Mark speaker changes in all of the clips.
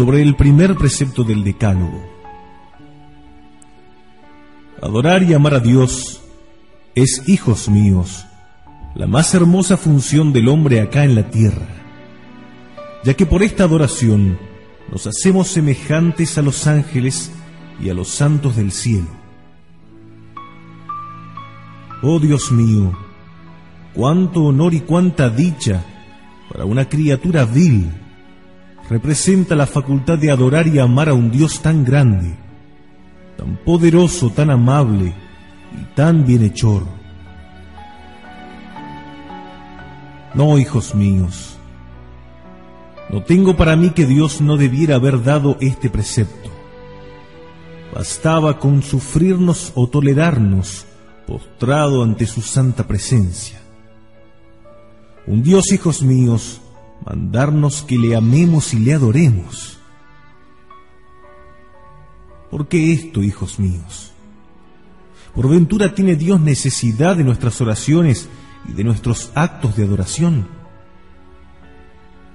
Speaker 1: sobre el primer precepto del Decálogo. Adorar y amar a Dios es, hijos míos, la más hermosa función del hombre acá en la tierra, ya que por esta adoración nos hacemos semejantes a los ángeles y a los santos del cielo. Oh Dios mío, cuánto honor y cuánta dicha para una criatura vil representa la facultad de adorar y amar a un Dios tan grande, tan poderoso, tan amable y tan bienhechor. No, hijos míos, no tengo para mí que Dios no debiera haber dado este precepto. Bastaba con sufrirnos o tolerarnos postrado ante su santa presencia. Un Dios, hijos míos, mandarnos que le amemos y le adoremos. ¿Por qué esto, hijos míos? ¿Por ventura tiene Dios necesidad de nuestras oraciones y de nuestros actos de adoración?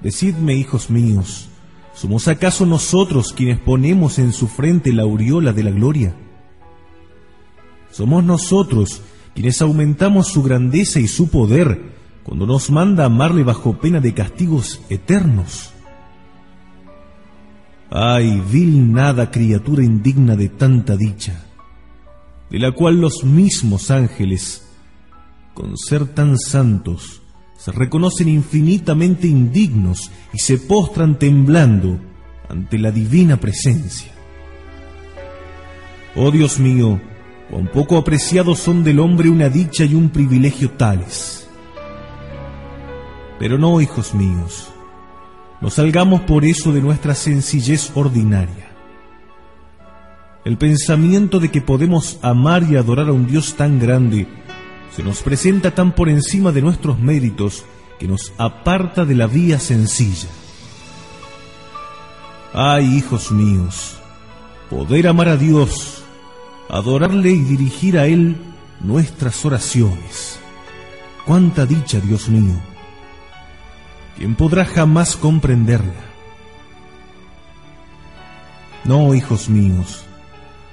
Speaker 1: Decidme, hijos míos, ¿somos acaso nosotros quienes ponemos en su frente la aureola de la gloria? ¿Somos nosotros quienes aumentamos su grandeza y su poder cuando nos manda amarle bajo pena de castigos eternos. Ay, vil nada criatura indigna de tanta dicha, de la cual los mismos ángeles, con ser tan santos, se reconocen infinitamente indignos y se postran temblando ante la divina presencia. Oh Dios mío, cuán poco apreciados son del hombre una dicha y un privilegio tales pero no, hijos míos, no salgamos por eso de nuestra sencillez ordinaria. El pensamiento de que podemos amar y adorar a un Dios tan grande se nos presenta tan por encima de nuestros méritos que nos aparta de la vía sencilla. Ay, hijos míos, poder amar a Dios, adorarle y dirigir a Él nuestras oraciones. Cuánta dicha, Dios mío ¿Quién podrá jamás comprenderla? No, hijos míos,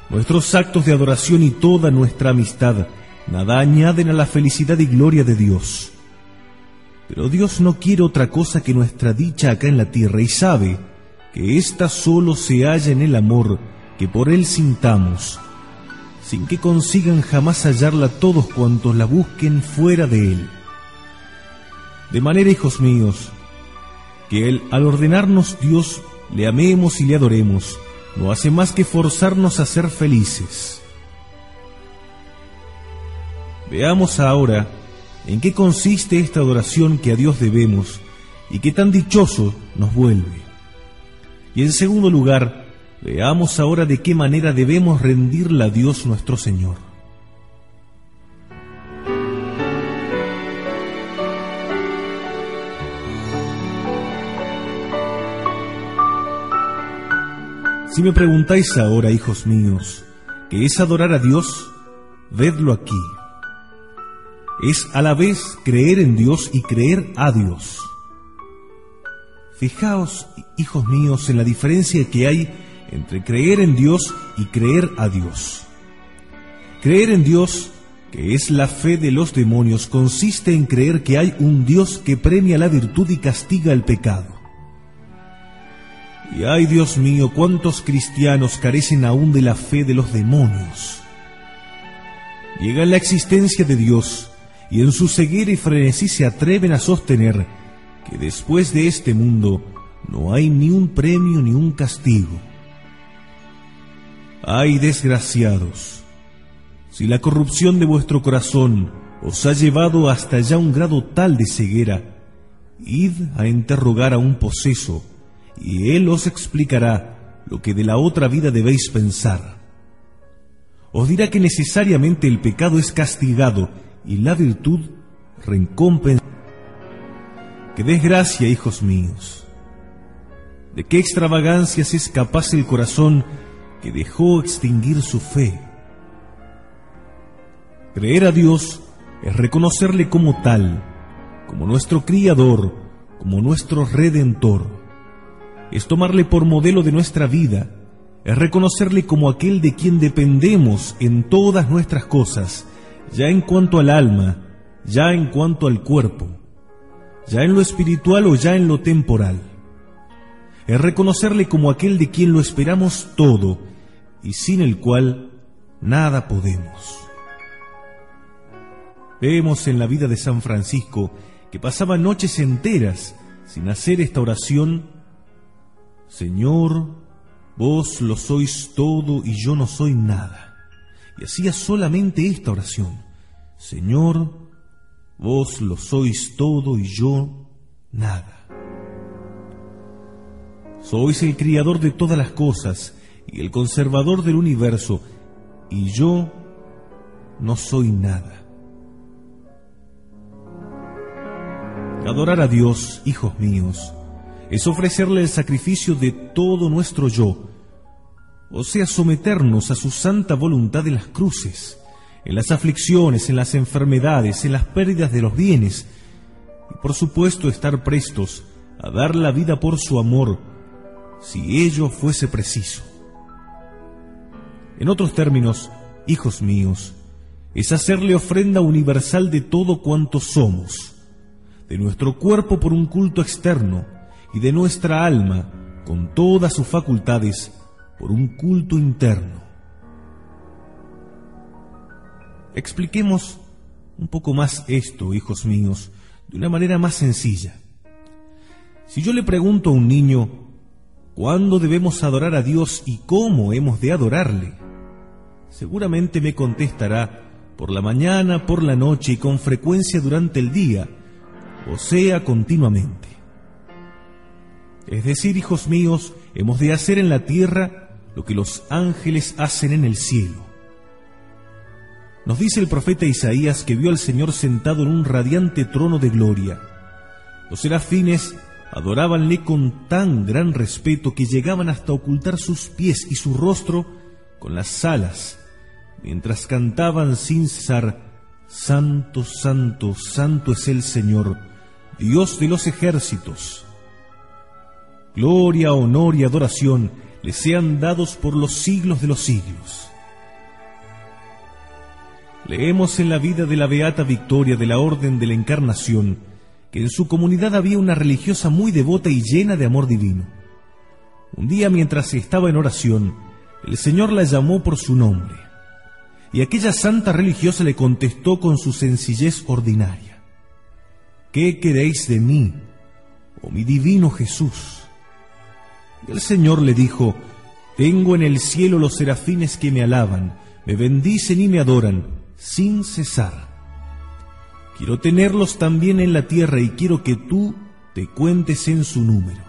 Speaker 1: nuestros actos de adoración y toda nuestra amistad nada añaden a la felicidad y gloria de Dios. Pero Dios no quiere otra cosa que nuestra dicha acá en la tierra y sabe que ésta solo se halla en el amor que por Él sintamos, sin que consigan jamás hallarla todos cuantos la busquen fuera de Él. De manera, hijos míos, que Él, al ordenarnos Dios, le amemos y le adoremos, no hace más que forzarnos a ser felices. Veamos ahora en qué consiste esta adoración que a Dios debemos y que tan dichoso nos vuelve. Y en segundo lugar, veamos ahora de qué manera debemos rendirla a Dios nuestro Señor. Si me preguntáis ahora, hijos míos, ¿qué es adorar a Dios? Vedlo aquí. Es a la vez creer en Dios y creer a Dios. Fijaos, hijos míos, en la diferencia que hay entre creer en Dios y creer a Dios. Creer en Dios, que es la fe de los demonios, consiste en creer que hay un Dios que premia la virtud y castiga el pecado. Y ay Dios mío, cuántos cristianos carecen aún de la fe de los demonios. Llega la existencia de Dios y en su ceguera y frenesí se atreven a sostener que después de este mundo no hay ni un premio ni un castigo. Ay desgraciados, si la corrupción de vuestro corazón os ha llevado hasta ya un grado tal de ceguera, id a interrogar a un poseso y Él os explicará lo que de la otra vida debéis pensar. Os dirá que necesariamente el pecado es castigado y la virtud recompensada. ¡Qué desgracia, hijos míos! ¿De qué extravagancias es capaz el corazón que dejó extinguir su fe? Creer a Dios es reconocerle como tal, como nuestro Criador, como nuestro Redentor es tomarle por modelo de nuestra vida, es reconocerle como aquel de quien dependemos en todas nuestras cosas, ya en cuanto al alma, ya en cuanto al cuerpo, ya en lo espiritual o ya en lo temporal. Es reconocerle como aquel de quien lo esperamos todo y sin el cual nada podemos. Vemos en la vida de San Francisco que pasaba noches enteras sin hacer esta oración, Señor, vos lo sois todo y yo no soy nada. Y hacía solamente esta oración, Señor, vos lo sois todo y yo nada. Sois el criador de todas las cosas y el conservador del universo, y yo no soy nada. Adorar a Dios, hijos míos, es ofrecerle el sacrificio de todo nuestro yo, o sea, someternos a su santa voluntad en las cruces, en las aflicciones, en las enfermedades, en las pérdidas de los bienes, y por supuesto estar prestos a dar la vida por su amor, si ello fuese preciso. En otros términos, hijos míos, es hacerle ofrenda universal de todo cuanto somos, de nuestro cuerpo por un culto externo y de nuestra alma, con todas sus facultades, por un culto interno. Expliquemos un poco más esto, hijos míos, de una manera más sencilla. Si yo le pregunto a un niño, ¿cuándo debemos adorar a Dios y cómo hemos de adorarle? Seguramente me contestará, por la mañana, por la noche y con frecuencia durante el día, o sea, continuamente. Es decir, hijos míos, hemos de hacer en la tierra lo que los ángeles hacen en el cielo. Nos dice el profeta Isaías que vio al Señor sentado en un radiante trono de gloria. Los serafines adorábanle con tan gran respeto que llegaban hasta ocultar sus pies y su rostro con las alas, mientras cantaban sin cesar, Santo, Santo, Santo es el Señor, Dios de los ejércitos. Gloria, honor y adoración le sean dados por los siglos de los siglos. Leemos en la vida de la Beata Victoria de la Orden de la Encarnación que en su comunidad había una religiosa muy devota y llena de amor divino. Un día mientras estaba en oración, el Señor la llamó por su nombre, y aquella santa religiosa le contestó con su sencillez ordinaria. ¿qué queréis de mí, oh mi divino Jesús? El Señor le dijo, tengo en el cielo los serafines que me alaban, me bendicen y me adoran, sin cesar. Quiero tenerlos también en la tierra y quiero que tú te cuentes en su número.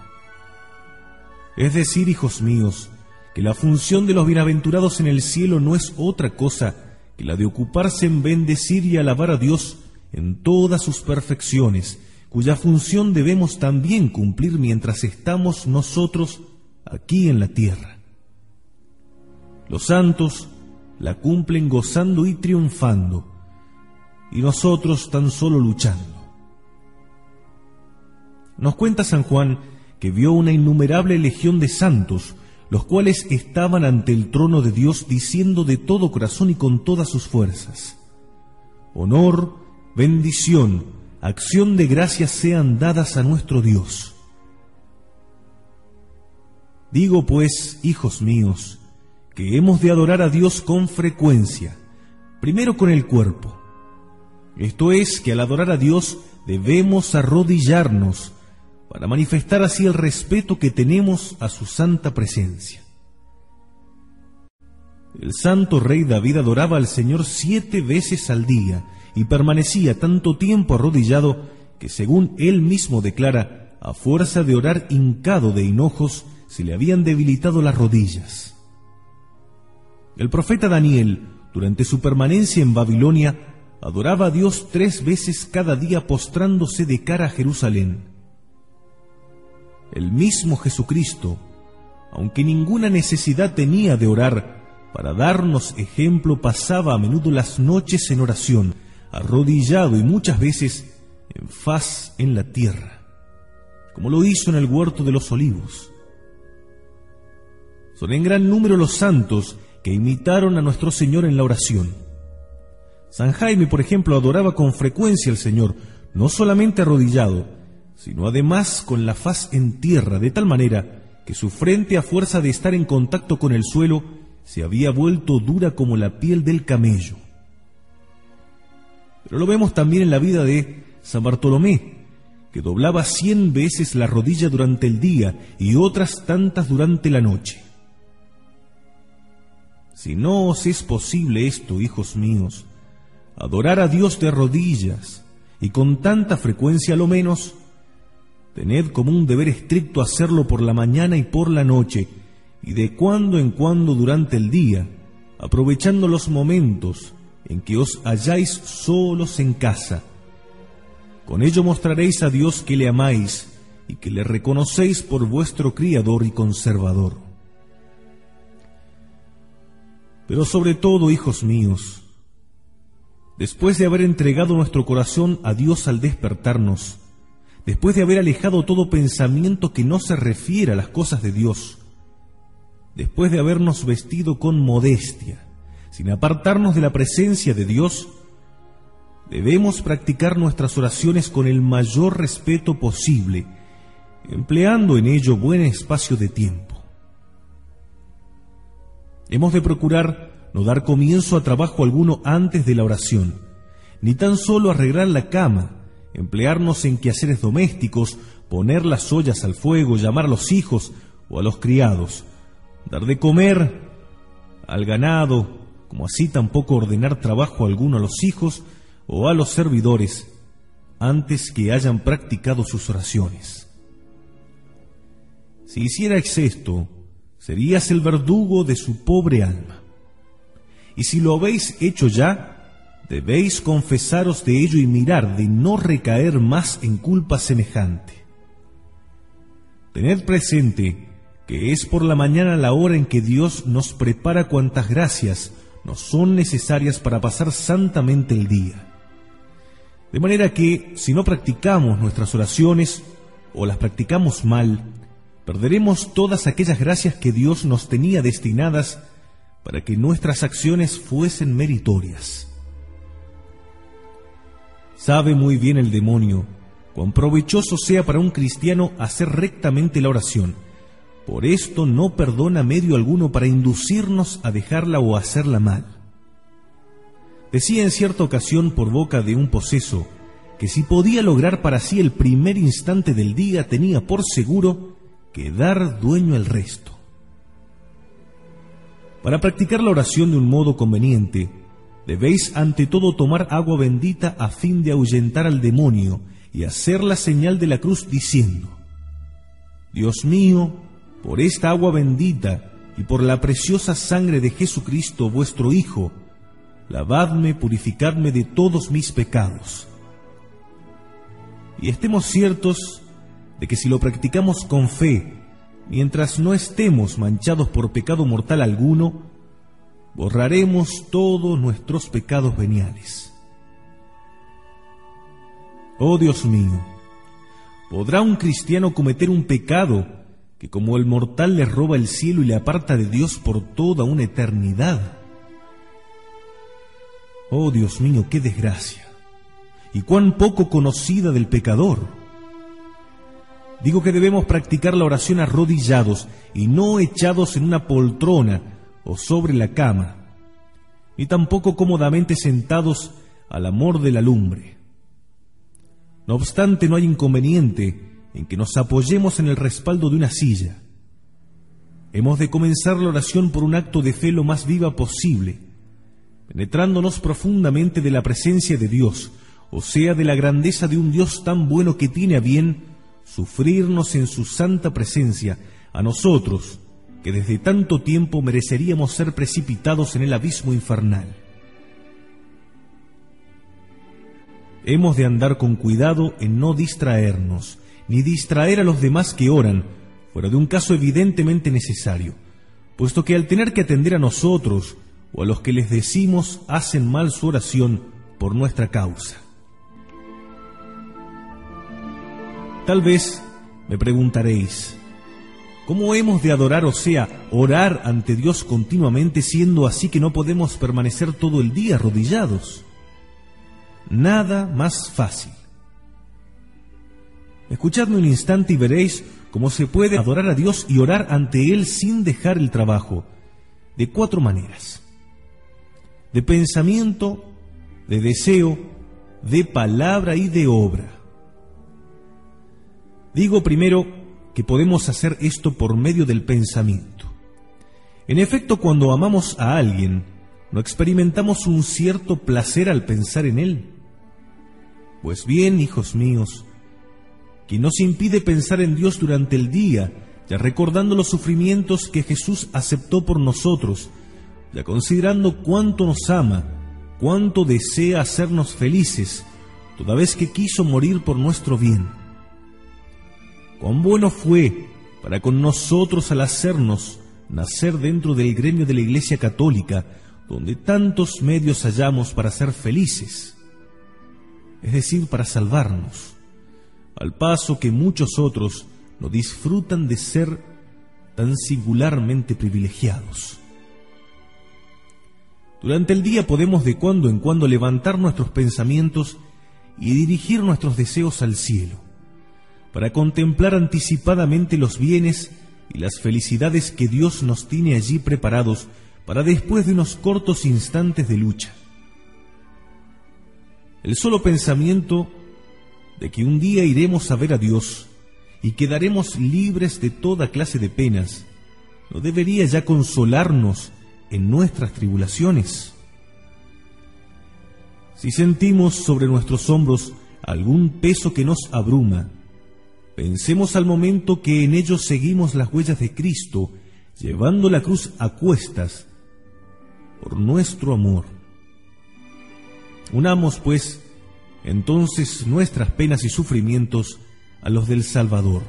Speaker 1: Es decir, hijos míos, que la función de los bienaventurados en el cielo no es otra cosa que la de ocuparse en bendecir y alabar a Dios en todas sus perfecciones, cuya función debemos también cumplir mientras estamos nosotros aquí en la tierra. Los santos la cumplen gozando y triunfando, y nosotros tan solo luchando. Nos cuenta San Juan que vio una innumerable legión de santos, los cuales estaban ante el trono de Dios diciendo de todo corazón y con todas sus fuerzas, Honor, bendición, acción de gracias sean dadas a nuestro Dios. Digo pues, hijos míos, que hemos de adorar a Dios con frecuencia, primero con el cuerpo. Esto es que al adorar a Dios debemos arrodillarnos para manifestar así el respeto que tenemos a su santa presencia. El santo rey David adoraba al Señor siete veces al día y permanecía tanto tiempo arrodillado que, según él mismo declara, a fuerza de orar hincado de hinojos, se le habían debilitado las rodillas. El profeta Daniel, durante su permanencia en Babilonia, adoraba a Dios tres veces cada día postrándose de cara a Jerusalén. El mismo Jesucristo, aunque ninguna necesidad tenía de orar, para darnos ejemplo pasaba a menudo las noches en oración, arrodillado y muchas veces en faz en la tierra, como lo hizo en el huerto de los olivos. Son en gran número los santos que imitaron a nuestro Señor en la oración. San Jaime, por ejemplo, adoraba con frecuencia al Señor, no solamente arrodillado, sino además con la faz en tierra, de tal manera que su frente, a fuerza de estar en contacto con el suelo, se había vuelto dura como la piel del camello. Pero lo vemos también en la vida de San Bartolomé, que doblaba cien veces la rodilla durante el día y otras tantas durante la noche. Si no os es posible esto, hijos míos, adorar a Dios de rodillas y con tanta frecuencia lo menos, tened como un deber estricto hacerlo por la mañana y por la noche, y de cuando en cuando durante el día, aprovechando los momentos en que os halláis solos en casa. Con ello mostraréis a Dios que le amáis y que le reconocéis por vuestro Criador y Conservador. Pero sobre todo, hijos míos, después de haber entregado nuestro corazón a Dios al despertarnos, después de haber alejado todo pensamiento que no se refiere a las cosas de Dios, después de habernos vestido con modestia, sin apartarnos de la presencia de Dios, debemos practicar nuestras oraciones con el mayor respeto posible, empleando en ello buen espacio de tiempo. Hemos de procurar no dar comienzo a trabajo alguno antes de la oración, ni tan solo arreglar la cama, emplearnos en quehaceres domésticos, poner las ollas al fuego, llamar a los hijos o a los criados, dar de comer al ganado, como así tampoco ordenar trabajo alguno a los hijos o a los servidores antes que hayan practicado sus oraciones. Si hicierais esto, serías el verdugo de su pobre alma. Y si lo habéis hecho ya, debéis confesaros de ello y mirar de no recaer más en culpa semejante. Tened presente que es por la mañana la hora en que Dios nos prepara cuantas gracias nos son necesarias para pasar santamente el día. De manera que, si no practicamos nuestras oraciones o las practicamos mal, perderemos todas aquellas gracias que Dios nos tenía destinadas para que nuestras acciones fuesen meritorias. Sabe muy bien el demonio cuán provechoso sea para un cristiano hacer rectamente la oración, por esto no perdona medio alguno para inducirnos a dejarla o hacerla mal. Decía en cierta ocasión por boca de un poseso que si podía lograr para sí el primer instante del día tenía por seguro que dar dueño al resto. Para practicar la oración de un modo conveniente, debéis ante todo tomar agua bendita a fin de ahuyentar al demonio y hacer la señal de la cruz diciendo, Dios mío, por esta agua bendita y por la preciosa sangre de Jesucristo vuestro Hijo, lavadme, purificadme de todos mis pecados. Y estemos ciertos de que si lo practicamos con fe, mientras no estemos manchados por pecado mortal alguno, borraremos todos nuestros pecados veniales. Oh Dios mío, ¿podrá un cristiano cometer un pecado que como el mortal le roba el cielo y le aparta de Dios por toda una eternidad. Oh Dios mío, qué desgracia, y cuán poco conocida del pecador. Digo que debemos practicar la oración arrodillados y no echados en una poltrona o sobre la cama, ni tampoco cómodamente sentados al amor de la lumbre. No obstante, no hay inconveniente en que nos apoyemos en el respaldo de una silla. Hemos de comenzar la oración por un acto de fe lo más viva posible, penetrándonos profundamente de la presencia de Dios, o sea, de la grandeza de un Dios tan bueno que tiene a bien sufrirnos en su santa presencia, a nosotros, que desde tanto tiempo mereceríamos ser precipitados en el abismo infernal. Hemos de andar con cuidado en no distraernos, ni distraer a los demás que oran, fuera de un caso evidentemente necesario, puesto que al tener que atender a nosotros o a los que les decimos hacen mal su oración por nuestra causa. Tal vez me preguntaréis, ¿Cómo hemos de adorar, o sea, orar ante Dios continuamente, siendo así que no podemos permanecer todo el día arrodillados? Nada más fácil. Escuchadme un instante y veréis cómo se puede adorar a Dios y orar ante Él sin dejar el trabajo, de cuatro maneras. De pensamiento, de deseo, de palabra y de obra. Digo primero que podemos hacer esto por medio del pensamiento. En efecto, cuando amamos a alguien, ¿no experimentamos un cierto placer al pensar en él? Pues bien, hijos míos, que nos impide pensar en Dios durante el día, ya recordando los sufrimientos que Jesús aceptó por nosotros, ya considerando cuánto nos ama, cuánto desea hacernos felices, toda vez que quiso morir por nuestro bien. Cuán bueno fue para con nosotros al hacernos nacer dentro del gremio de la Iglesia Católica, donde tantos medios hallamos para ser felices, es decir, para salvarnos, al paso que muchos otros no disfrutan de ser tan singularmente privilegiados. Durante el día podemos de cuando en cuando levantar nuestros pensamientos y dirigir nuestros deseos al cielo para contemplar anticipadamente los bienes y las felicidades que Dios nos tiene allí preparados para después de unos cortos instantes de lucha. El solo pensamiento de que un día iremos a ver a Dios y quedaremos libres de toda clase de penas, ¿no debería ya consolarnos en nuestras tribulaciones? Si sentimos sobre nuestros hombros algún peso que nos abruma, Pensemos al momento que en ellos seguimos las huellas de Cristo, llevando la cruz a cuestas por nuestro amor. Unamos, pues, entonces nuestras penas y sufrimientos a los del Salvador.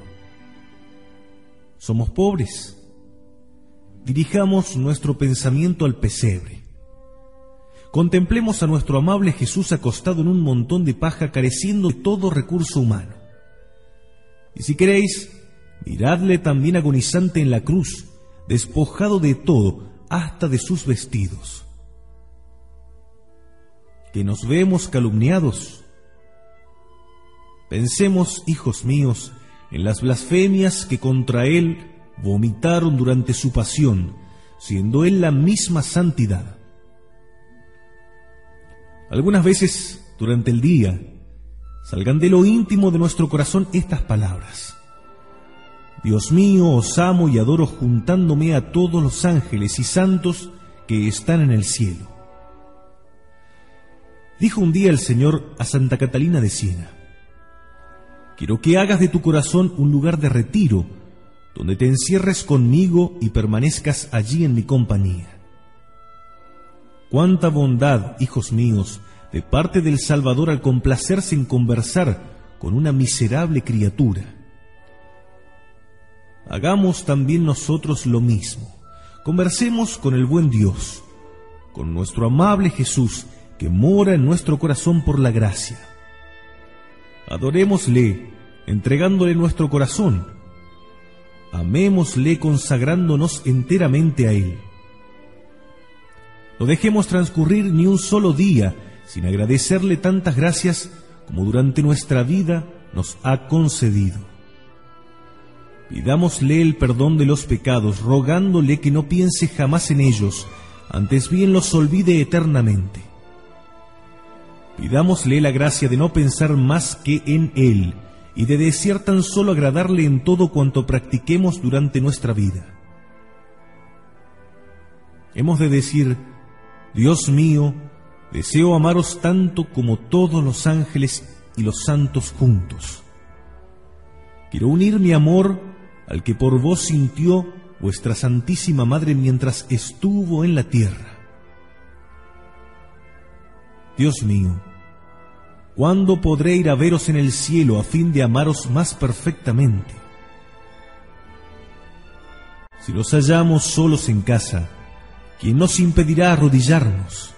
Speaker 1: Somos pobres. Dirijamos nuestro pensamiento al pesebre. Contemplemos a nuestro amable Jesús acostado en un montón de paja careciendo de todo recurso humano. Y si queréis, miradle también agonizante en la cruz, despojado de todo, hasta de sus vestidos. Que nos vemos calumniados. Pensemos, hijos míos, en las blasfemias que contra él vomitaron durante su pasión, siendo él la misma santidad. Algunas veces durante el día, salgan de lo íntimo de nuestro corazón estas palabras. Dios mío, os amo y adoro juntándome a todos los ángeles y santos que están en el cielo. Dijo un día el Señor a Santa Catalina de Siena, quiero que hagas de tu corazón un lugar de retiro, donde te encierres conmigo y permanezcas allí en mi compañía. Cuánta bondad, hijos míos, de parte del Salvador al complacerse en conversar con una miserable criatura. Hagamos también nosotros lo mismo. Conversemos con el buen Dios, con nuestro amable Jesús, que mora en nuestro corazón por la gracia. Adorémosle, entregándole nuestro corazón. Amémosle consagrándonos enteramente a Él. No dejemos transcurrir ni un solo día sin agradecerle tantas gracias como durante nuestra vida nos ha concedido. Pidámosle el perdón de los pecados, rogándole que no piense jamás en ellos, antes bien los olvide eternamente. Pidámosle la gracia de no pensar más que en Él y de desear tan solo agradarle en todo cuanto practiquemos durante nuestra vida. Hemos de decir, Dios mío, Deseo amaros tanto como todos los ángeles y los santos juntos. Quiero unir mi amor al que por vos sintió vuestra Santísima Madre mientras estuvo en la tierra. Dios mío, ¿cuándo podré ir a veros en el cielo a fin de amaros más perfectamente? Si los hallamos solos en casa, ¿quién nos impedirá arrodillarnos?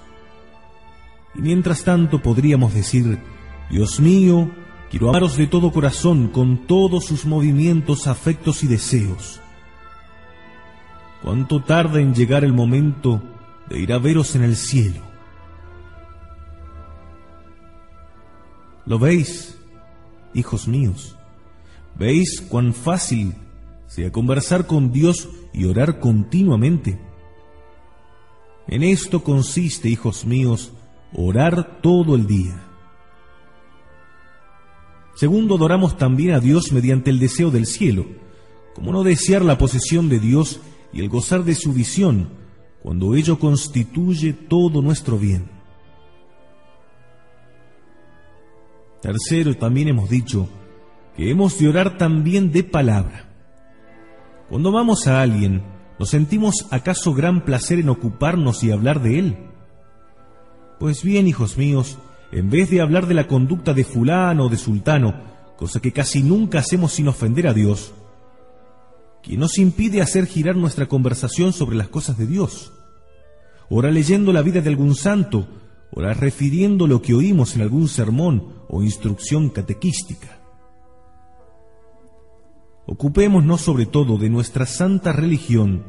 Speaker 1: Y mientras tanto podríamos decir, Dios mío, quiero amaros de todo corazón, con todos sus movimientos, afectos y deseos. cuánto tarda en llegar el momento de ir a veros en el cielo. ¿Lo veis, hijos míos? ¿Veis cuán fácil sea conversar con Dios y orar continuamente? En esto consiste, hijos míos, orar todo el día. Segundo, adoramos también a Dios mediante el deseo del cielo, como no desear la posesión de Dios y el gozar de su visión, cuando ello constituye todo nuestro bien. Tercero, también hemos dicho que hemos de orar también de palabra. Cuando vamos a alguien, ¿nos sentimos acaso gran placer en ocuparnos y hablar de él? Pues bien, hijos míos, en vez de hablar de la conducta de fulano o de sultano, cosa que casi nunca hacemos sin ofender a Dios, ¿quién nos impide hacer girar nuestra conversación sobre las cosas de Dios? Ora leyendo la vida de algún santo, ora refiriendo lo que oímos en algún sermón o instrucción catequística. Ocupémonos sobre todo de nuestra santa religión,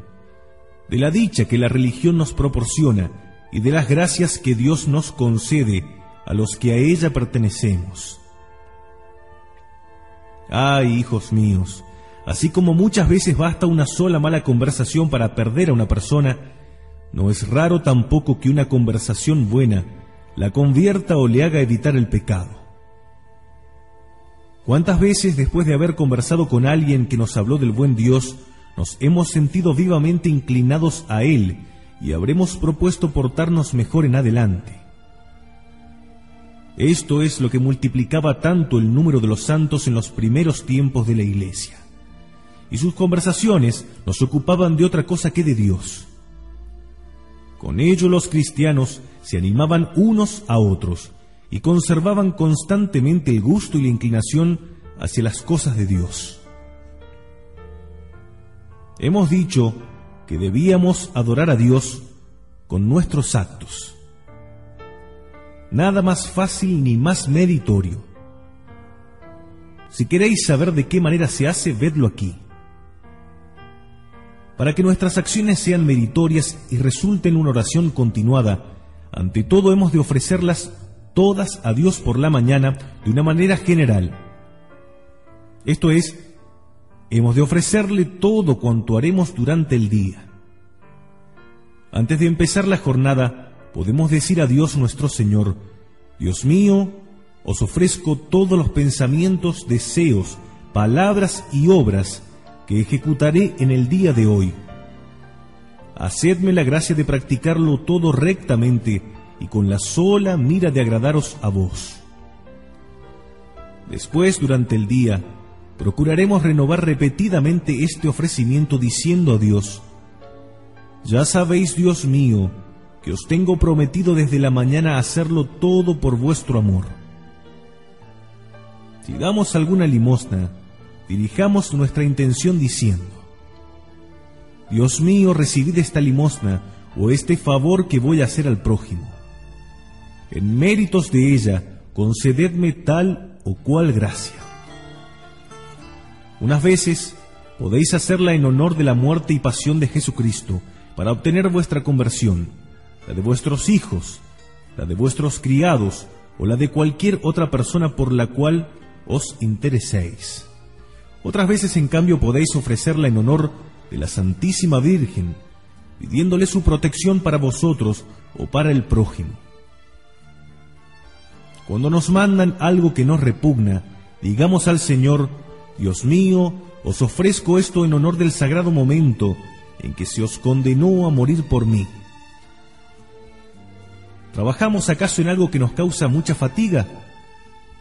Speaker 1: de la dicha que la religión nos proporciona y de las gracias que Dios nos concede a los que a ella pertenecemos. Ay, hijos míos, así como muchas veces basta una sola mala conversación para perder a una persona, no es raro tampoco que una conversación buena la convierta o le haga evitar el pecado. ¿Cuántas veces después de haber conversado con alguien que nos habló del buen Dios, nos hemos sentido vivamente inclinados a Él y habremos propuesto portarnos mejor en adelante? Esto es lo que multiplicaba tanto el número de los santos en los primeros tiempos de la Iglesia. Y sus conversaciones nos ocupaban de otra cosa que de Dios. Con ello los cristianos se animaban unos a otros y conservaban constantemente el gusto y la inclinación hacia las cosas de Dios. Hemos dicho que debíamos adorar a Dios con nuestros actos. Nada más fácil ni más meritorio. Si queréis saber de qué manera se hace, vedlo aquí. Para que nuestras acciones sean meritorias y resulten una oración continuada, ante todo hemos de ofrecerlas todas a Dios por la mañana de una manera general. Esto es, hemos de ofrecerle todo cuanto haremos durante el día. Antes de empezar la jornada, podemos decir a Dios nuestro Señor, Dios mío, os ofrezco todos los pensamientos, deseos, palabras y obras que ejecutaré en el día de hoy. Hacedme la gracia de practicarlo todo rectamente y con la sola mira de agradaros a vos. Después, durante el día, procuraremos renovar repetidamente este ofrecimiento diciendo a Dios, Ya sabéis, Dios mío, que os tengo prometido desde la mañana hacerlo todo por vuestro amor. Si damos alguna limosna, dirijamos nuestra intención diciendo, Dios mío, recibid esta limosna o este favor que voy a hacer al prójimo en méritos de ella, concededme tal o cual gracia. Unas veces podéis hacerla en honor de la muerte y pasión de Jesucristo, para obtener vuestra conversión, la de vuestros hijos, la de vuestros criados o la de cualquier otra persona por la cual os intereséis. Otras veces, en cambio, podéis ofrecerla en honor de la Santísima Virgen, pidiéndole su protección para vosotros o para el prójimo. Cuando nos mandan algo que nos repugna, digamos al Señor, Dios mío, os ofrezco esto en honor del sagrado momento en que se os condenó a morir por mí. ¿Trabajamos acaso en algo que nos causa mucha fatiga?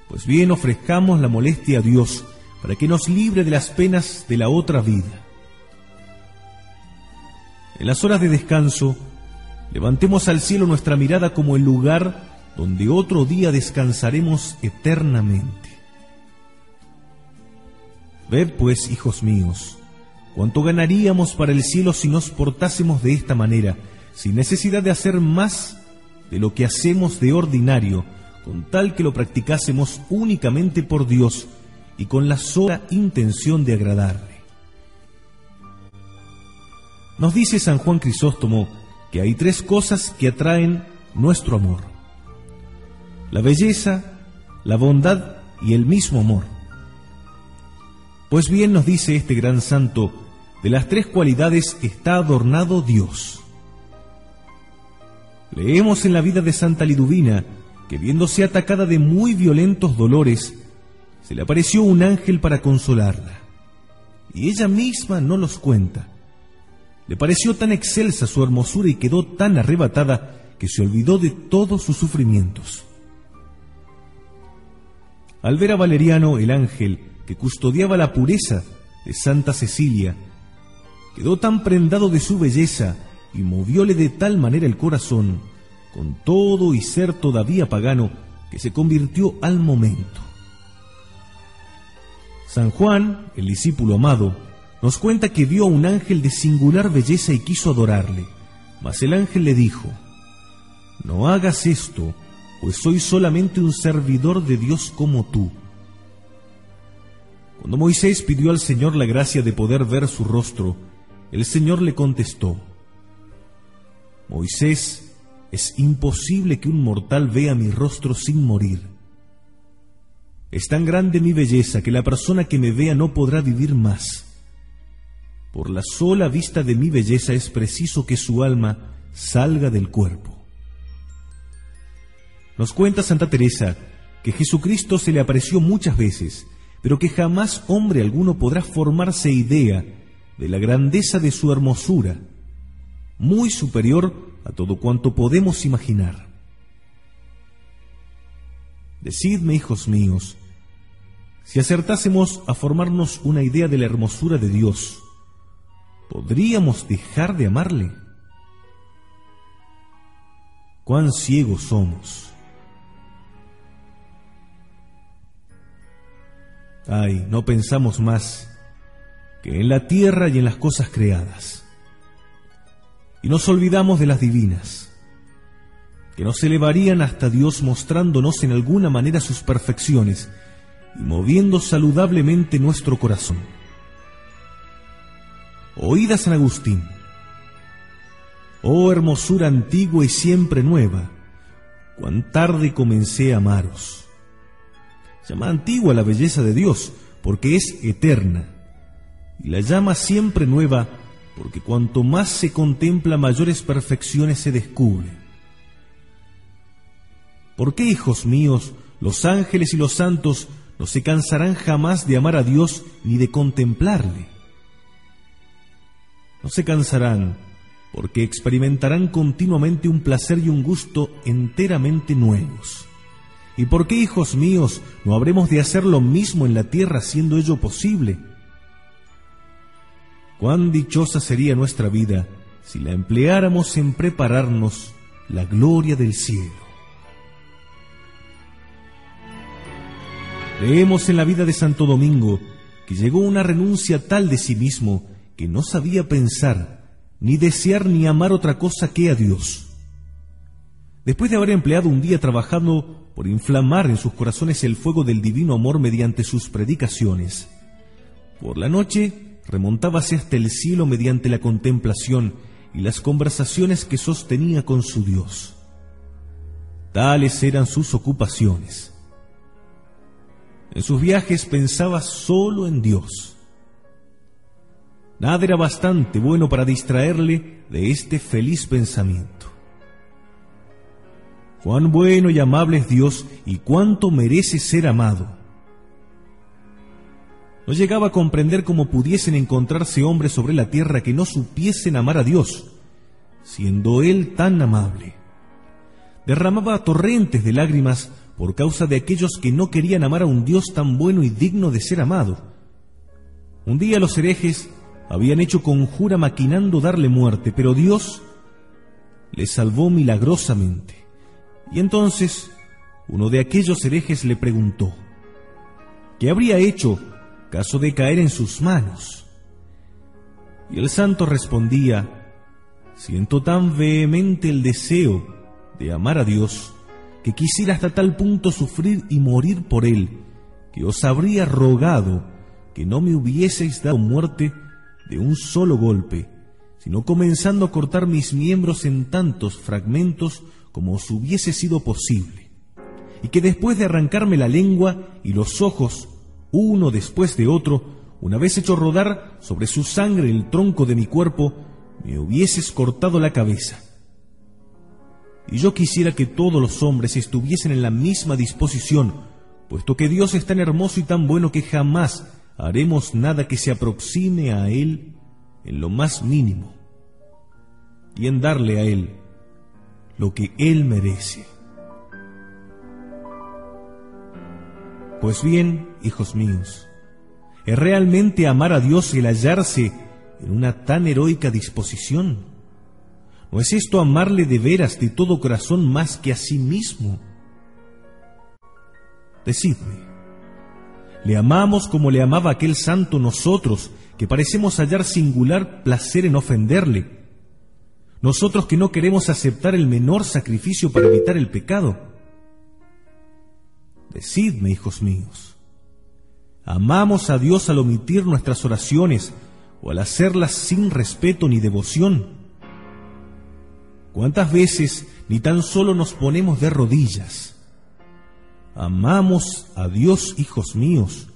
Speaker 1: Pues bien, ofrezcamos la molestia a Dios para que nos libre de las penas de la otra vida. En las horas de descanso, levantemos al cielo nuestra mirada como el lugar donde otro día descansaremos eternamente. Ved pues, hijos míos, cuánto ganaríamos para el cielo si nos portásemos de esta manera, sin necesidad de hacer más de lo que hacemos de ordinario, con tal que lo practicásemos únicamente por Dios y con la sola intención de agradarle. Nos dice San Juan Crisóstomo que hay tres cosas que atraen nuestro amor. La belleza, la bondad y el mismo amor. Pues bien nos dice este gran santo, de las tres cualidades está adornado Dios. Leemos en la vida de Santa Liduvina que viéndose atacada de muy violentos dolores, se le apareció un ángel para consolarla. Y ella misma no los cuenta. Le pareció tan excelsa su hermosura y quedó tan arrebatada que se olvidó de todos sus sufrimientos. Al ver a Valeriano el ángel que custodiaba la pureza de Santa Cecilia, quedó tan prendado de su belleza y movióle de tal manera el corazón, con todo y ser todavía pagano, que se convirtió al momento. San Juan, el discípulo amado, nos cuenta que vio a un ángel de singular belleza y quiso adorarle, mas el ángel le dijo, No hagas esto, pues soy solamente un servidor de Dios como tú. Cuando Moisés pidió al Señor la gracia de poder ver su rostro, el Señor le contestó, Moisés, es imposible que un mortal vea mi rostro sin morir. Es tan grande mi belleza que la persona que me vea no podrá vivir más. Por la sola vista de mi belleza es preciso que su alma salga del cuerpo. Nos cuenta Santa Teresa que Jesucristo se le apareció muchas veces, pero que jamás hombre alguno podrá formarse idea de la grandeza de su hermosura, muy superior a todo cuanto podemos imaginar. Decidme, hijos míos, si acertásemos a formarnos una idea de la hermosura de Dios, ¿podríamos dejar de amarle? ¿Cuán ciegos somos? Ay, no pensamos más que en la tierra y en las cosas creadas. Y nos olvidamos de las divinas, que nos elevarían hasta Dios mostrándonos en alguna manera sus perfecciones y moviendo saludablemente nuestro corazón. Oída San Agustín, oh hermosura antigua y siempre nueva, cuán tarde comencé a amaros llama antigua la belleza de Dios, porque es eterna, y la llama siempre nueva, porque cuanto más se contempla mayores perfecciones se descubre. ¿Por qué, hijos míos, los ángeles y los santos no se cansarán jamás de amar a Dios ni de contemplarle? No se cansarán porque experimentarán continuamente un placer y un gusto enteramente nuevos. ¿Y por qué, hijos míos, no habremos de hacer lo mismo en la tierra siendo ello posible? Cuán dichosa sería nuestra vida si la empleáramos en prepararnos la gloria del cielo. Leemos en la vida de Santo Domingo que llegó una renuncia tal de sí mismo que no sabía pensar, ni desear ni amar otra cosa que a Dios. Después de haber empleado un día trabajando por inflamar en sus corazones el fuego del divino amor mediante sus predicaciones. Por la noche remontábase hasta el cielo mediante la contemplación y las conversaciones que sostenía con su Dios. Tales eran sus ocupaciones. En sus viajes pensaba solo en Dios. Nada era bastante bueno para distraerle de este feliz pensamiento. Cuán bueno y amable es Dios y cuánto merece ser amado. No llegaba a comprender cómo pudiesen encontrarse hombres sobre la tierra que no supiesen amar a Dios, siendo Él tan amable. Derramaba torrentes de lágrimas por causa de aquellos que no querían amar a un Dios tan bueno y digno de ser amado. Un día los herejes habían hecho conjura maquinando darle muerte, pero Dios le salvó milagrosamente. Y entonces uno de aquellos herejes le preguntó, ¿qué habría hecho caso de caer en sus manos? Y el santo respondía, siento tan vehemente el deseo de amar a Dios, que quisiera hasta tal punto sufrir y morir por Él, que os habría rogado que no me hubieseis dado muerte de un solo golpe, sino comenzando a cortar mis miembros en tantos fragmentos como os hubiese sido posible, y que después de arrancarme la lengua y los ojos, uno después de otro, una vez hecho rodar sobre su sangre el tronco de mi cuerpo, me hubieses cortado la cabeza. Y yo quisiera que todos los hombres estuviesen en la misma disposición, puesto que Dios es tan hermoso y tan bueno que jamás haremos nada que se aproxime a Él en lo más mínimo, y en darle a Él lo que Él merece. Pues bien, hijos míos, ¿es realmente amar a Dios el hallarse en una tan heroica disposición? ¿No es esto amarle de veras de todo corazón más que a sí mismo? Decidme, ¿le amamos como le amaba aquel santo nosotros, que parecemos hallar singular placer en ofenderle? Nosotros que no queremos aceptar el menor sacrificio para evitar el pecado. Decidme, hijos míos, ¿amamos a Dios al omitir nuestras oraciones o al hacerlas sin respeto ni devoción? ¿Cuántas veces ni tan solo nos ponemos de rodillas? Amamos a Dios, hijos míos,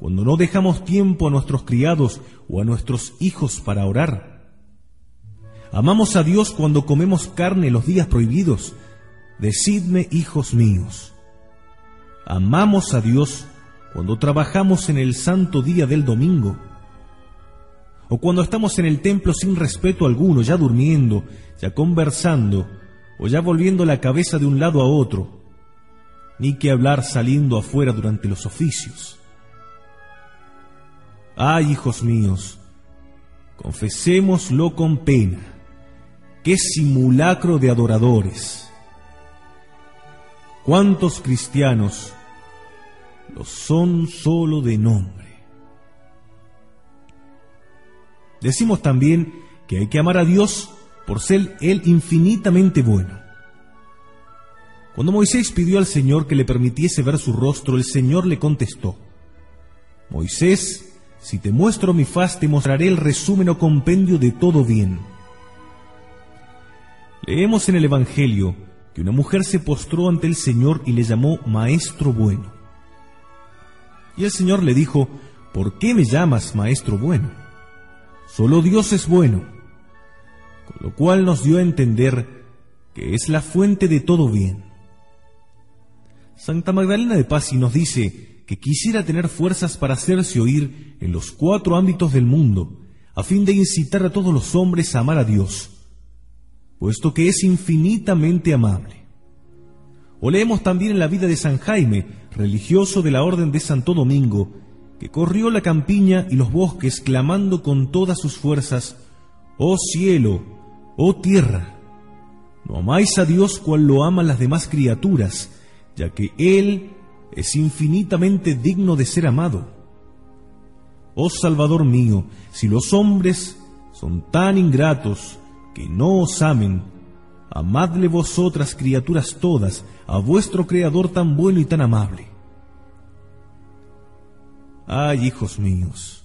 Speaker 1: cuando no dejamos tiempo a nuestros criados o a nuestros hijos para orar. Amamos a Dios cuando comemos carne los días prohibidos. Decidme, hijos míos. Amamos a Dios cuando trabajamos en el santo día del domingo o cuando estamos en el templo sin respeto alguno, ya durmiendo, ya conversando, o ya volviendo la cabeza de un lado a otro, ni que hablar saliendo afuera durante los oficios. Ay, hijos míos, confesémoslo con pena, qué simulacro de adoradores. ¿Cuántos cristianos lo son solo de nombre? Decimos también que hay que amar a Dios por ser Él infinitamente bueno. Cuando Moisés pidió al Señor que le permitiese ver su rostro, el Señor le contestó, Moisés, si te muestro mi faz, te mostraré el resumen o compendio de todo bien. Leemos en el Evangelio que una mujer se postró ante el Señor y le llamó Maestro bueno. Y el Señor le dijo, ¿por qué me llamas Maestro bueno? Solo Dios es bueno, con lo cual nos dio a entender que es la fuente de todo bien. Santa Magdalena de Pasi nos dice que quisiera tener fuerzas para hacerse oír en los cuatro ámbitos del mundo, a fin de incitar a todos los hombres a amar a Dios, puesto que es infinitamente amable. O leemos también en la vida de San Jaime, religioso de la Orden de Santo Domingo, que corrió la campiña y los bosques clamando con todas sus fuerzas, Oh cielo, oh tierra, no amáis a Dios cual lo aman las demás criaturas, ya que Él es infinitamente digno de ser amado. Oh Salvador mío, si los hombres son tan ingratos que no os amen, amadle vosotras criaturas todas a vuestro Creador tan bueno y tan amable Ay, hijos míos,